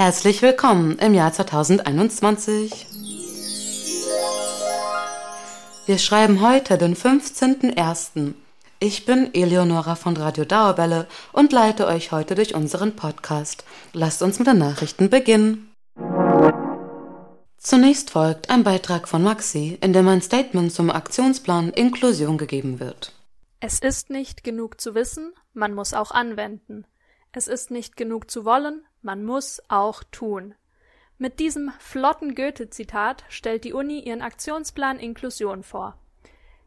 Herzlich willkommen im Jahr 2021. Wir schreiben heute den 15.01. Ich bin Eleonora von Radio Dauerbälle und leite euch heute durch unseren Podcast. Lasst uns mit den Nachrichten beginnen. Zunächst folgt ein Beitrag von Maxi, in dem ein Statement zum Aktionsplan Inklusion gegeben wird. Es ist nicht genug zu wissen, man muss auch anwenden. Es ist nicht genug zu wollen, man muss auch tun. Mit diesem flotten Goethe-Zitat stellt die Uni ihren Aktionsplan Inklusion vor.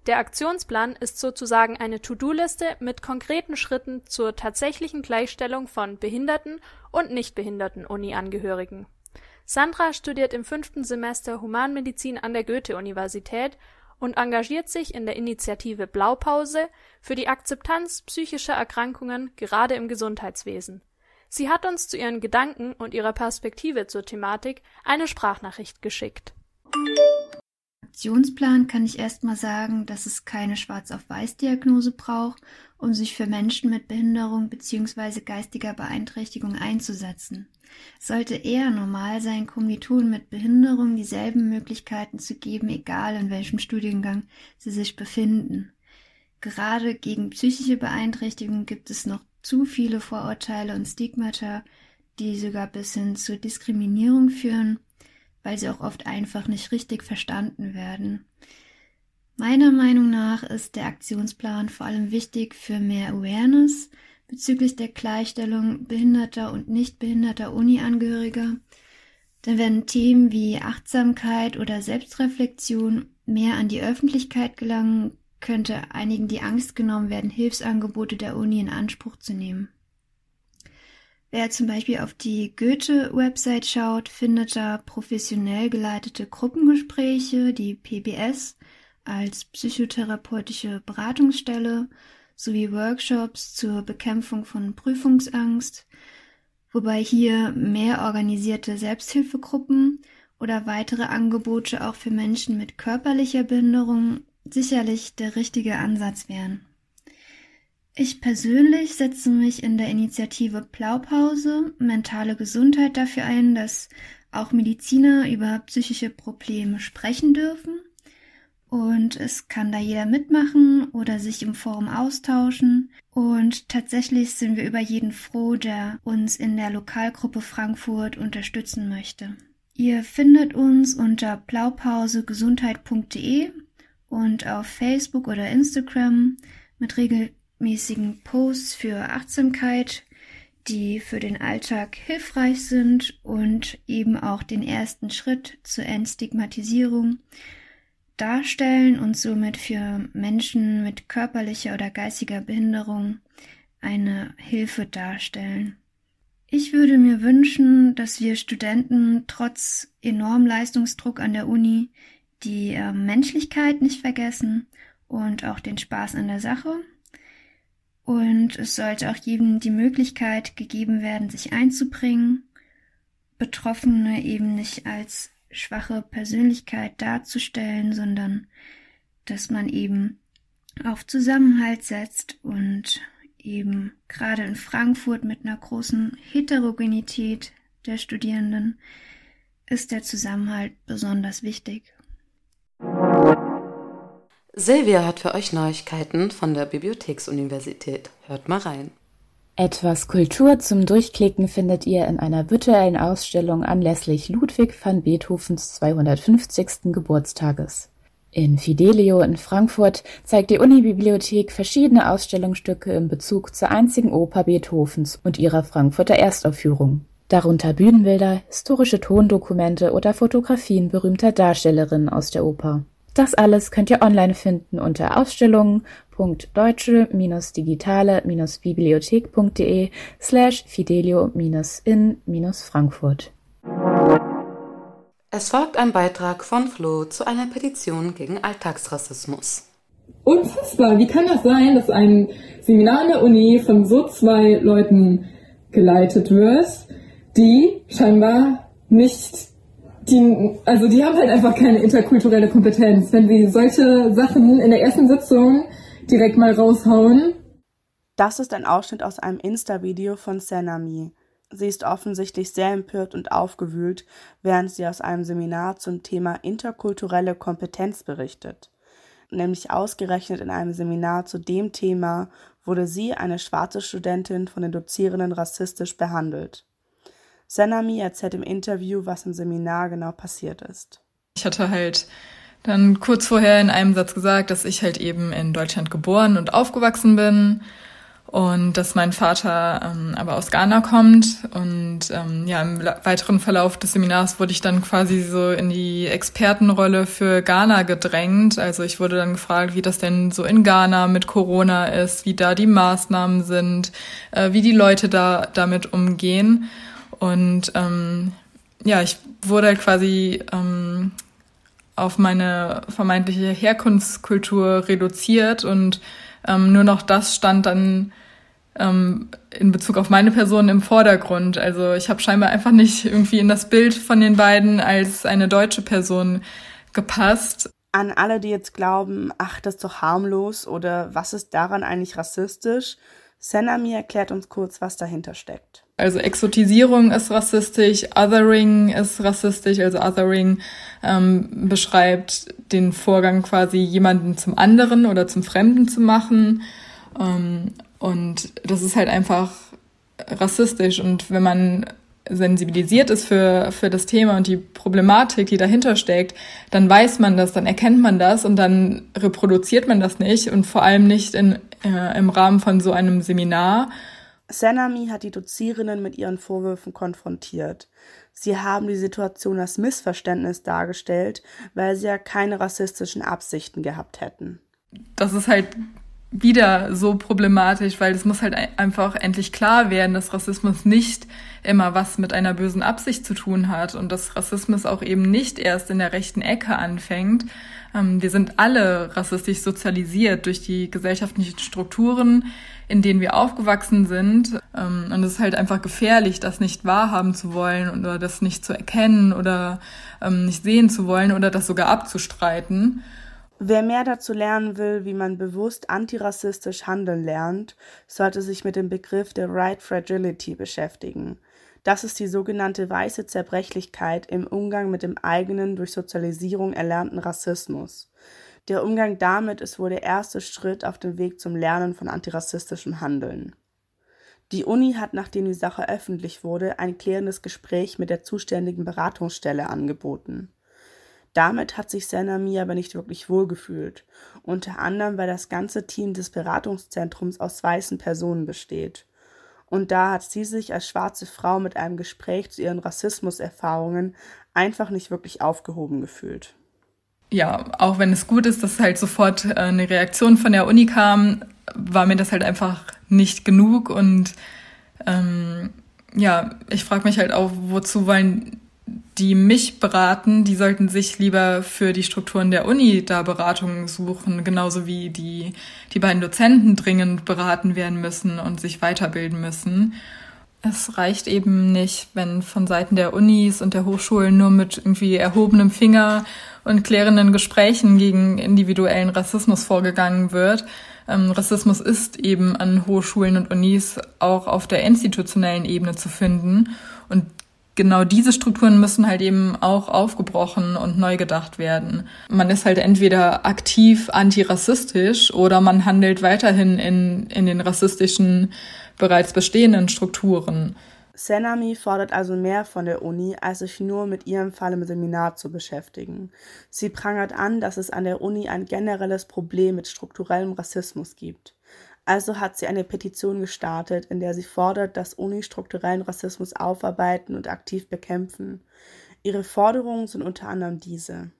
Der Aktionsplan ist sozusagen eine To-Do-Liste mit konkreten Schritten zur tatsächlichen Gleichstellung von behinderten und nichtbehinderten Uni-Angehörigen. Sandra studiert im fünften Semester Humanmedizin an der Goethe-Universität und engagiert sich in der Initiative Blaupause für die Akzeptanz psychischer Erkrankungen gerade im Gesundheitswesen. Sie hat uns zu ihren Gedanken und ihrer Perspektive zur Thematik eine Sprachnachricht geschickt. Aktionsplan kann ich erstmal sagen, dass es keine Schwarz-auf-Weiß-Diagnose braucht, um sich für Menschen mit Behinderung bzw. geistiger Beeinträchtigung einzusetzen. Es sollte eher normal sein, Kommilitonen mit Behinderung dieselben Möglichkeiten zu geben, egal in welchem Studiengang sie sich befinden. Gerade gegen psychische Beeinträchtigung gibt es noch zu viele Vorurteile und Stigmata, die sogar bis hin zur Diskriminierung führen, weil sie auch oft einfach nicht richtig verstanden werden. Meiner Meinung nach ist der Aktionsplan vor allem wichtig für mehr Awareness bezüglich der Gleichstellung behinderter und nicht behinderter Uni-Angehöriger. Denn wenn Themen wie Achtsamkeit oder Selbstreflexion mehr an die Öffentlichkeit gelangen, könnte einigen die Angst genommen werden, Hilfsangebote der Uni in Anspruch zu nehmen. Wer zum Beispiel auf die Goethe-Website schaut, findet da professionell geleitete Gruppengespräche, die PBS, als psychotherapeutische Beratungsstelle sowie Workshops zur Bekämpfung von Prüfungsangst, wobei hier mehr organisierte Selbsthilfegruppen oder weitere Angebote auch für Menschen mit körperlicher Behinderung sicherlich der richtige Ansatz wären. Ich persönlich setze mich in der Initiative Blaupause mentale Gesundheit dafür ein, dass auch Mediziner über psychische Probleme sprechen dürfen. Und es kann da jeder mitmachen oder sich im Forum austauschen. Und tatsächlich sind wir über jeden froh, der uns in der Lokalgruppe Frankfurt unterstützen möchte. Ihr findet uns unter blaupausegesundheit.de und auf Facebook oder Instagram mit regelmäßigen Posts für Achtsamkeit, die für den Alltag hilfreich sind und eben auch den ersten Schritt zur Entstigmatisierung darstellen und somit für Menschen mit körperlicher oder geistiger Behinderung eine Hilfe darstellen. Ich würde mir wünschen, dass wir Studenten trotz enormem Leistungsdruck an der Uni die äh, Menschlichkeit nicht vergessen und auch den Spaß an der Sache. Und es sollte auch jedem die Möglichkeit gegeben werden, sich einzubringen, Betroffene eben nicht als schwache Persönlichkeit darzustellen, sondern dass man eben auf Zusammenhalt setzt und eben gerade in Frankfurt mit einer großen Heterogenität der Studierenden ist der Zusammenhalt besonders wichtig. Silvia hat für euch Neuigkeiten von der Bibliotheksuniversität. Hört mal rein. Etwas Kultur zum Durchklicken findet ihr in einer virtuellen Ausstellung anlässlich Ludwig van Beethovens 250. Geburtstages. In Fidelio in Frankfurt zeigt die Unibibliothek verschiedene Ausstellungsstücke in Bezug zur einzigen Oper Beethovens und ihrer Frankfurter Erstaufführung. Darunter Bühnenbilder, historische Tondokumente oder Fotografien berühmter Darstellerinnen aus der Oper. Das alles könnt ihr online finden unter ausstellungen.deutsche-digitale-bibliothek.de slash fidelio-in-frankfurt. Es folgt ein Beitrag von Flo zu einer Petition gegen Alltagsrassismus. Unfassbar! Wie kann das sein, dass ein Seminar an der Uni von so zwei Leuten geleitet wird, die scheinbar nicht die, also die haben halt einfach keine interkulturelle Kompetenz. Wenn sie solche Sachen in der ersten Sitzung direkt mal raushauen. Das ist ein Ausschnitt aus einem Insta-Video von Senami. Sie ist offensichtlich sehr empört und aufgewühlt, während sie aus einem Seminar zum Thema interkulturelle Kompetenz berichtet. Nämlich ausgerechnet in einem Seminar zu dem Thema wurde sie, eine schwarze Studentin, von den Dozierenden rassistisch behandelt. Senami erzählt im Interview, was im Seminar genau passiert ist. Ich hatte halt dann kurz vorher in einem Satz gesagt, dass ich halt eben in Deutschland geboren und aufgewachsen bin und dass mein Vater ähm, aber aus Ghana kommt. Und ähm, ja, im weiteren Verlauf des Seminars wurde ich dann quasi so in die Expertenrolle für Ghana gedrängt. Also ich wurde dann gefragt, wie das denn so in Ghana mit Corona ist, wie da die Maßnahmen sind, äh, wie die Leute da damit umgehen. Und ähm, ja, ich wurde halt quasi ähm, auf meine vermeintliche Herkunftskultur reduziert und ähm, nur noch das stand dann ähm, in Bezug auf meine Person im Vordergrund. Also ich habe scheinbar einfach nicht irgendwie in das Bild von den beiden als eine deutsche Person gepasst. An alle, die jetzt glauben, ach, das ist doch harmlos oder was ist daran eigentlich rassistisch, Senami erklärt uns kurz, was dahinter steckt. Also Exotisierung ist rassistisch, Othering ist rassistisch. Also Othering ähm, beschreibt den Vorgang quasi jemanden zum anderen oder zum Fremden zu machen. Ähm, und das ist halt einfach rassistisch. Und wenn man sensibilisiert ist für, für das Thema und die Problematik, die dahinter steckt, dann weiß man das, dann erkennt man das und dann reproduziert man das nicht und vor allem nicht in, äh, im Rahmen von so einem Seminar. Senami hat die Dozierenden mit ihren Vorwürfen konfrontiert. Sie haben die Situation als Missverständnis dargestellt, weil sie ja keine rassistischen Absichten gehabt hätten. Das ist halt wieder so problematisch, weil es muss halt einfach endlich klar werden, dass Rassismus nicht immer was mit einer bösen Absicht zu tun hat und dass Rassismus auch eben nicht erst in der rechten Ecke anfängt. Ähm, wir sind alle rassistisch sozialisiert durch die gesellschaftlichen Strukturen, in denen wir aufgewachsen sind. Ähm, und es ist halt einfach gefährlich, das nicht wahrhaben zu wollen oder das nicht zu erkennen oder ähm, nicht sehen zu wollen oder das sogar abzustreiten. Wer mehr dazu lernen will, wie man bewusst antirassistisch handeln lernt, sollte sich mit dem Begriff der Right Fragility beschäftigen. Das ist die sogenannte weiße Zerbrechlichkeit im Umgang mit dem eigenen durch Sozialisierung erlernten Rassismus. Der Umgang damit ist wohl der erste Schritt auf dem Weg zum Lernen von antirassistischem Handeln. Die Uni hat, nachdem die Sache öffentlich wurde, ein klärendes Gespräch mit der zuständigen Beratungsstelle angeboten. Damit hat sich Senami aber nicht wirklich wohlgefühlt, unter anderem weil das ganze Team des Beratungszentrums aus weißen Personen besteht. Und da hat sie sich als schwarze Frau mit einem Gespräch zu ihren Rassismuserfahrungen einfach nicht wirklich aufgehoben gefühlt. Ja, auch wenn es gut ist, dass halt sofort äh, eine Reaktion von der Uni kam, war mir das halt einfach nicht genug und ähm, ja, ich frage mich halt auch, wozu wollen die mich beraten, die sollten sich lieber für die Strukturen der Uni da Beratungen suchen, genauso wie die, die beiden Dozenten dringend beraten werden müssen und sich weiterbilden müssen. Es reicht eben nicht, wenn von Seiten der Unis und der Hochschulen nur mit irgendwie erhobenem Finger und klärenden Gesprächen gegen individuellen Rassismus vorgegangen wird. Ähm, Rassismus ist eben an Hochschulen und Unis auch auf der institutionellen Ebene zu finden. Und genau diese Strukturen müssen halt eben auch aufgebrochen und neu gedacht werden. Man ist halt entweder aktiv antirassistisch oder man handelt weiterhin in, in den rassistischen, bereits bestehenden Strukturen. Senami fordert also mehr von der Uni, als sich nur mit ihrem Fall im Seminar zu beschäftigen. Sie prangert an, dass es an der Uni ein generelles Problem mit strukturellem Rassismus gibt. Also hat sie eine Petition gestartet, in der sie fordert, dass Uni strukturellen Rassismus aufarbeiten und aktiv bekämpfen. Ihre Forderungen sind unter anderem diese.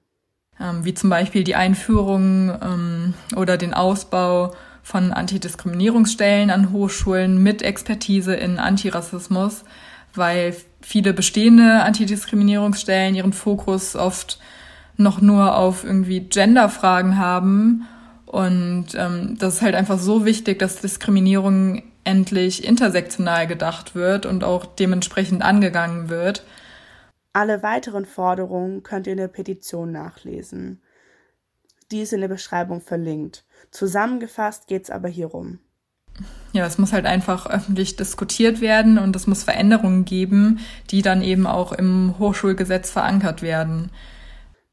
Ähm, wie zum Beispiel die Einführung ähm, oder den Ausbau von Antidiskriminierungsstellen an Hochschulen mit Expertise in Antirassismus, weil viele bestehende Antidiskriminierungsstellen ihren Fokus oft noch nur auf irgendwie Genderfragen haben und ähm, das ist halt einfach so wichtig, dass Diskriminierung endlich intersektional gedacht wird und auch dementsprechend angegangen wird. Alle weiteren Forderungen könnt ihr in der Petition nachlesen. Die ist in der Beschreibung verlinkt. Zusammengefasst geht es aber hierum. ja, es muss halt einfach öffentlich diskutiert werden und es muss Veränderungen geben, die dann eben auch im Hochschulgesetz verankert werden.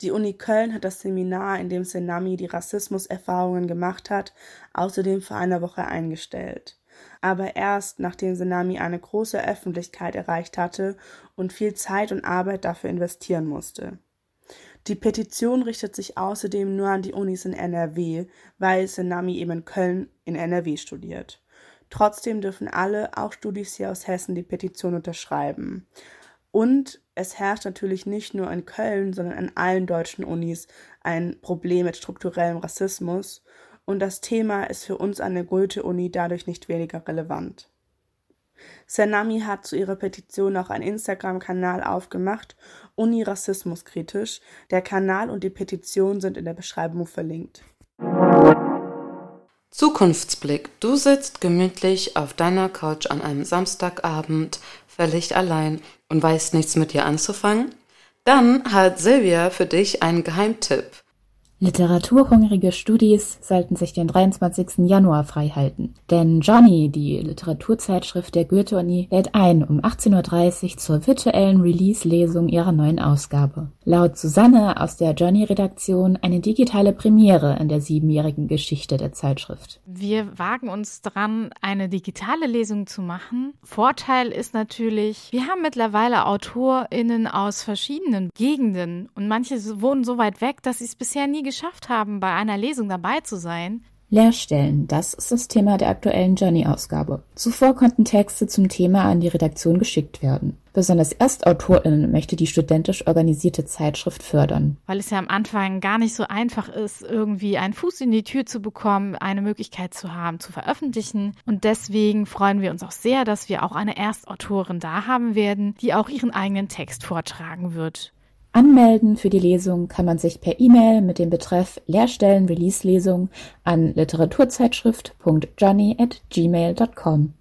Die Uni Köln hat das Seminar, in dem Senami die Rassismuserfahrungen gemacht hat, außerdem vor einer Woche eingestellt. Aber erst nachdem Senami eine große Öffentlichkeit erreicht hatte und viel Zeit und Arbeit dafür investieren musste. Die Petition richtet sich außerdem nur an die Unis in NRW, weil Senami eben in Köln in NRW studiert. Trotzdem dürfen alle, auch Studis hier aus Hessen, die Petition unterschreiben. Und es herrscht natürlich nicht nur in Köln, sondern an allen deutschen Unis ein Problem mit strukturellem Rassismus. Und das Thema ist für uns an der Goethe-Uni dadurch nicht weniger relevant. Sanami hat zu ihrer Petition auch einen Instagram-Kanal aufgemacht, Uni Rassismus kritisch. Der Kanal und die Petition sind in der Beschreibung verlinkt. Zukunftsblick. Du sitzt gemütlich auf deiner Couch an einem Samstagabend, völlig allein und weißt nichts mit dir anzufangen? Dann hat Silvia für dich einen Geheimtipp. Literaturhungrige Studis sollten sich den 23. Januar freihalten. Denn Johnny, die Literaturzeitschrift der Goethe-Uni, lädt ein um 18.30 Uhr zur virtuellen Release-Lesung ihrer neuen Ausgabe. Laut Susanne aus der Johnny-Redaktion eine digitale Premiere in der siebenjährigen Geschichte der Zeitschrift. Wir wagen uns dran, eine digitale Lesung zu machen. Vorteil ist natürlich, wir haben mittlerweile AutorInnen aus verschiedenen Gegenden und manche wohnen so weit weg, dass sie es bisher nie geschafft haben, bei einer Lesung dabei zu sein. Leerstellen, das ist das Thema der aktuellen Journey-Ausgabe. Zuvor konnten Texte zum Thema an die Redaktion geschickt werden. Besonders ErstautorInnen möchte die studentisch organisierte Zeitschrift fördern. Weil es ja am Anfang gar nicht so einfach ist, irgendwie einen Fuß in die Tür zu bekommen, eine Möglichkeit zu haben, zu veröffentlichen. Und deswegen freuen wir uns auch sehr, dass wir auch eine Erstautorin da haben werden, die auch ihren eigenen Text vortragen wird. Anmelden für die Lesung kann man sich per E-Mail mit dem Betreff Lehrstellen Release Lesung an literaturzeitschrift.johnny@gmail.com.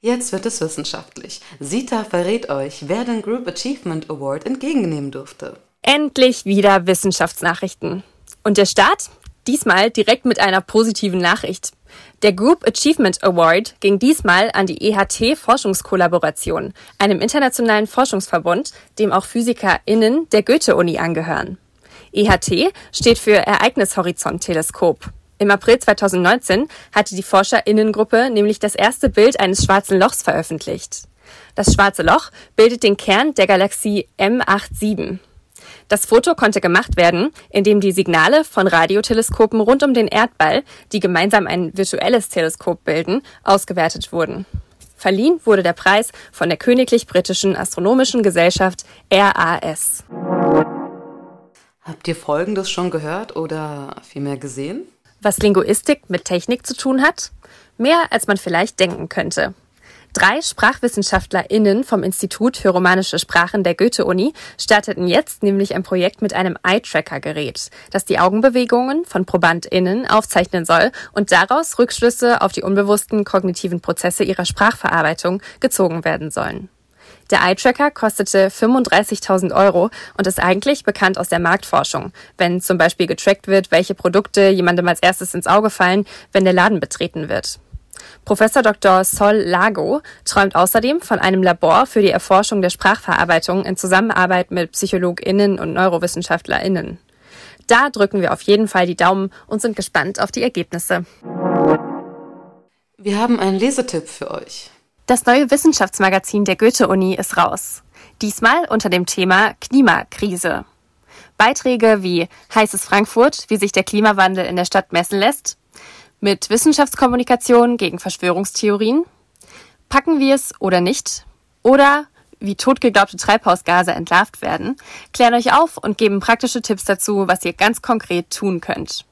Jetzt wird es wissenschaftlich. Sita verrät euch, wer den Group Achievement Award entgegennehmen durfte. Endlich wieder Wissenschaftsnachrichten. Und der Start? Diesmal direkt mit einer positiven Nachricht. Der Group Achievement Award ging diesmal an die EHT Forschungskollaboration, einem internationalen Forschungsverbund, dem auch PhysikerInnen der Goethe-Uni angehören. EHT steht für Ereignishorizont-Teleskop. Im April 2019 hatte die ForscherInnengruppe nämlich das erste Bild eines schwarzen Lochs veröffentlicht. Das schwarze Loch bildet den Kern der Galaxie M87. Das Foto konnte gemacht werden, indem die Signale von Radioteleskopen rund um den Erdball, die gemeinsam ein virtuelles Teleskop bilden, ausgewertet wurden. Verliehen wurde der Preis von der Königlich Britischen Astronomischen Gesellschaft RAS. Habt ihr Folgendes schon gehört oder vielmehr gesehen? Was Linguistik mit Technik zu tun hat? Mehr als man vielleicht denken könnte. Drei SprachwissenschaftlerInnen vom Institut für romanische Sprachen der Goethe-Uni starteten jetzt nämlich ein Projekt mit einem Eye-Tracker-Gerät, das die Augenbewegungen von ProbandInnen aufzeichnen soll und daraus Rückschlüsse auf die unbewussten kognitiven Prozesse ihrer Sprachverarbeitung gezogen werden sollen. Der Eye-Tracker kostete 35.000 Euro und ist eigentlich bekannt aus der Marktforschung, wenn zum Beispiel getrackt wird, welche Produkte jemandem als erstes ins Auge fallen, wenn der Laden betreten wird. Professor Dr. Sol Lago träumt außerdem von einem Labor für die Erforschung der Sprachverarbeitung in Zusammenarbeit mit PsychologInnen und NeurowissenschaftlerInnen. Da drücken wir auf jeden Fall die Daumen und sind gespannt auf die Ergebnisse. Wir haben einen Lesetipp für euch. Das neue Wissenschaftsmagazin der Goethe-Uni ist raus. Diesmal unter dem Thema Klimakrise. Beiträge wie Heißes Frankfurt, wie sich der Klimawandel in der Stadt messen lässt, mit Wissenschaftskommunikation gegen Verschwörungstheorien? Packen wir es oder nicht? Oder wie totgeglaubte Treibhausgase entlarvt werden, klären euch auf und geben praktische Tipps dazu, was ihr ganz konkret tun könnt.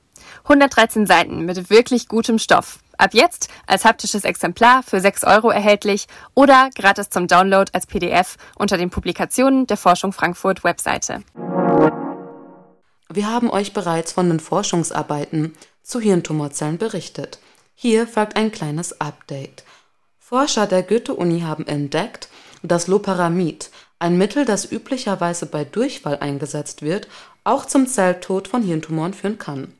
113 Seiten mit wirklich gutem Stoff. Ab jetzt als haptisches Exemplar für 6 Euro erhältlich oder gratis zum Download als PDF unter den Publikationen der Forschung Frankfurt Webseite. Wir haben euch bereits von den Forschungsarbeiten zu Hirntumorzellen berichtet. Hier folgt ein kleines Update. Forscher der Goethe-Uni haben entdeckt, dass Loparamid, ein Mittel, das üblicherweise bei Durchfall eingesetzt wird, auch zum Zelltod von Hirntumoren führen kann.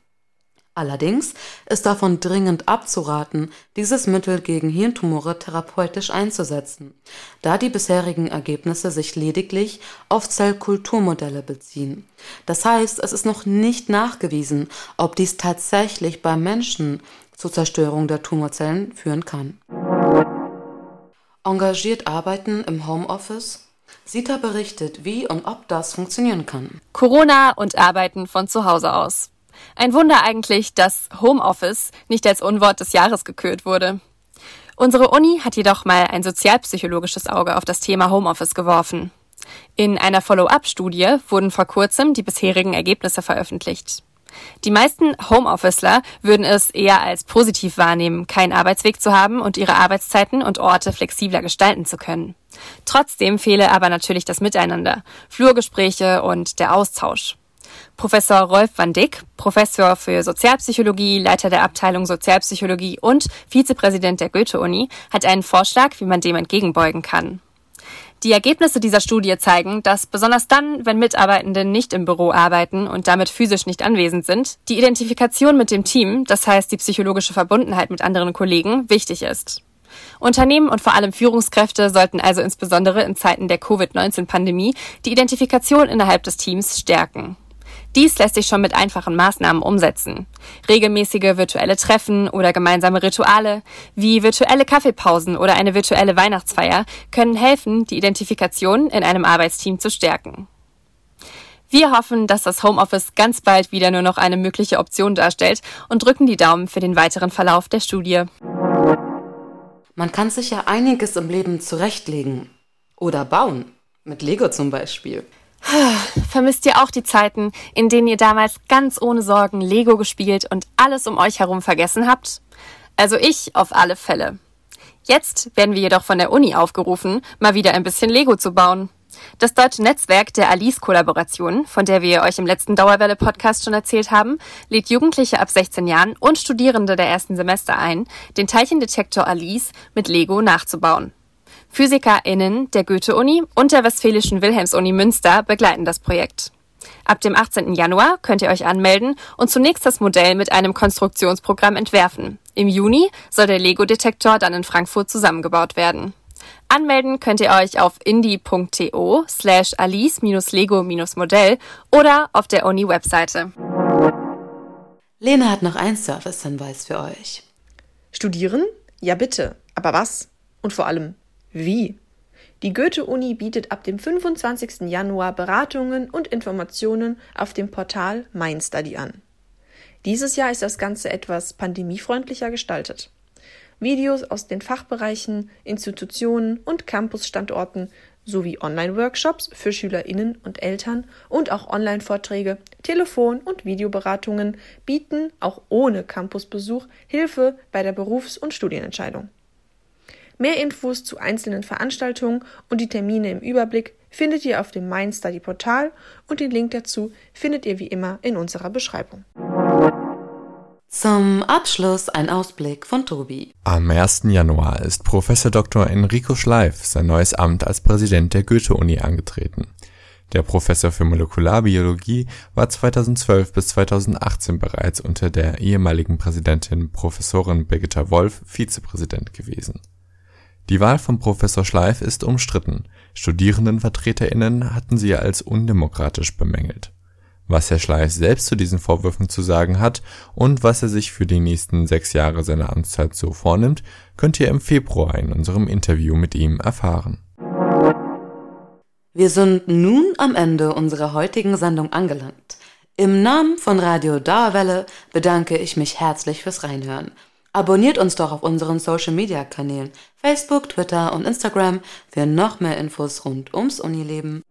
Allerdings ist davon dringend abzuraten, dieses Mittel gegen Hirntumore therapeutisch einzusetzen, da die bisherigen Ergebnisse sich lediglich auf Zellkulturmodelle beziehen. Das heißt, es ist noch nicht nachgewiesen, ob dies tatsächlich beim Menschen zur Zerstörung der Tumorzellen führen kann. Engagiert arbeiten im Homeoffice? Sita berichtet, wie und ob das funktionieren kann. Corona und Arbeiten von zu Hause aus. Ein Wunder eigentlich, dass Homeoffice nicht als Unwort des Jahres gekürt wurde. Unsere Uni hat jedoch mal ein sozialpsychologisches Auge auf das Thema Homeoffice geworfen. In einer Follow-up-Studie wurden vor kurzem die bisherigen Ergebnisse veröffentlicht. Die meisten Homeofficeler würden es eher als positiv wahrnehmen, keinen Arbeitsweg zu haben und ihre Arbeitszeiten und Orte flexibler gestalten zu können. Trotzdem fehle aber natürlich das Miteinander, Flurgespräche und der Austausch. Professor Rolf van Dick, Professor für Sozialpsychologie, Leiter der Abteilung Sozialpsychologie und Vizepräsident der Goethe-Uni, hat einen Vorschlag, wie man dem entgegenbeugen kann. Die Ergebnisse dieser Studie zeigen, dass besonders dann, wenn Mitarbeitende nicht im Büro arbeiten und damit physisch nicht anwesend sind, die Identifikation mit dem Team, das heißt die psychologische Verbundenheit mit anderen Kollegen, wichtig ist. Unternehmen und vor allem Führungskräfte sollten also insbesondere in Zeiten der Covid-19-Pandemie die Identifikation innerhalb des Teams stärken. Dies lässt sich schon mit einfachen Maßnahmen umsetzen. Regelmäßige virtuelle Treffen oder gemeinsame Rituale wie virtuelle Kaffeepausen oder eine virtuelle Weihnachtsfeier können helfen, die Identifikation in einem Arbeitsteam zu stärken. Wir hoffen, dass das Homeoffice ganz bald wieder nur noch eine mögliche Option darstellt und drücken die Daumen für den weiteren Verlauf der Studie. Man kann sich ja einiges im Leben zurechtlegen oder bauen. Mit Lego zum Beispiel. Vermisst ihr auch die Zeiten, in denen ihr damals ganz ohne Sorgen Lego gespielt und alles um euch herum vergessen habt? Also ich auf alle Fälle. Jetzt werden wir jedoch von der Uni aufgerufen, mal wieder ein bisschen Lego zu bauen. Das deutsche Netzwerk der Alice-Kollaboration, von der wir euch im letzten Dauerwelle-Podcast schon erzählt haben, lädt Jugendliche ab 16 Jahren und Studierende der ersten Semester ein, den Teilchendetektor Alice mit Lego nachzubauen. PhysikerInnen der Goethe-Uni und der Westfälischen Wilhelms-Uni Münster begleiten das Projekt. Ab dem 18. Januar könnt ihr euch anmelden und zunächst das Modell mit einem Konstruktionsprogramm entwerfen. Im Juni soll der Lego-Detektor dann in Frankfurt zusammengebaut werden. Anmelden könnt ihr euch auf indie.to slash alice-lego-modell oder auf der Uni-Webseite. Lena hat noch einen Service-Hinweis für euch. Studieren? Ja bitte. Aber was? Und vor allem, wie? Die Goethe-Uni bietet ab dem 25. Januar Beratungen und Informationen auf dem Portal MindStudy an. Dieses Jahr ist das Ganze etwas pandemiefreundlicher gestaltet. Videos aus den Fachbereichen, Institutionen und Campusstandorten sowie Online-Workshops für SchülerInnen und Eltern und auch Online-Vorträge, Telefon- und Videoberatungen bieten auch ohne Campusbesuch Hilfe bei der Berufs- und Studienentscheidung. Mehr Infos zu einzelnen Veranstaltungen und die Termine im Überblick findet ihr auf dem MindStudy Portal und den Link dazu findet ihr wie immer in unserer Beschreibung. Zum Abschluss ein Ausblick von Tobi. Am 1. Januar ist Professor Dr. Enrico Schleif sein neues Amt als Präsident der Goethe-Uni angetreten. Der Professor für Molekularbiologie war 2012 bis 2018 bereits unter der ehemaligen Präsidentin Professorin Birgitta Wolf Vizepräsident gewesen die Wahl von Professor Schleif ist umstritten, StudierendenvertreterInnen hatten sie als undemokratisch bemängelt. Was Herr Schleif selbst zu diesen Vorwürfen zu sagen hat und was er sich für die nächsten sechs Jahre seiner Amtszeit so vornimmt, könnt ihr im Februar in unserem Interview mit ihm erfahren. Wir sind nun am Ende unserer heutigen Sendung angelangt. Im Namen von Radio Dauerwelle bedanke ich mich herzlich fürs Reinhören. Abonniert uns doch auf unseren Social Media Kanälen Facebook, Twitter und Instagram für noch mehr Infos rund ums Unileben.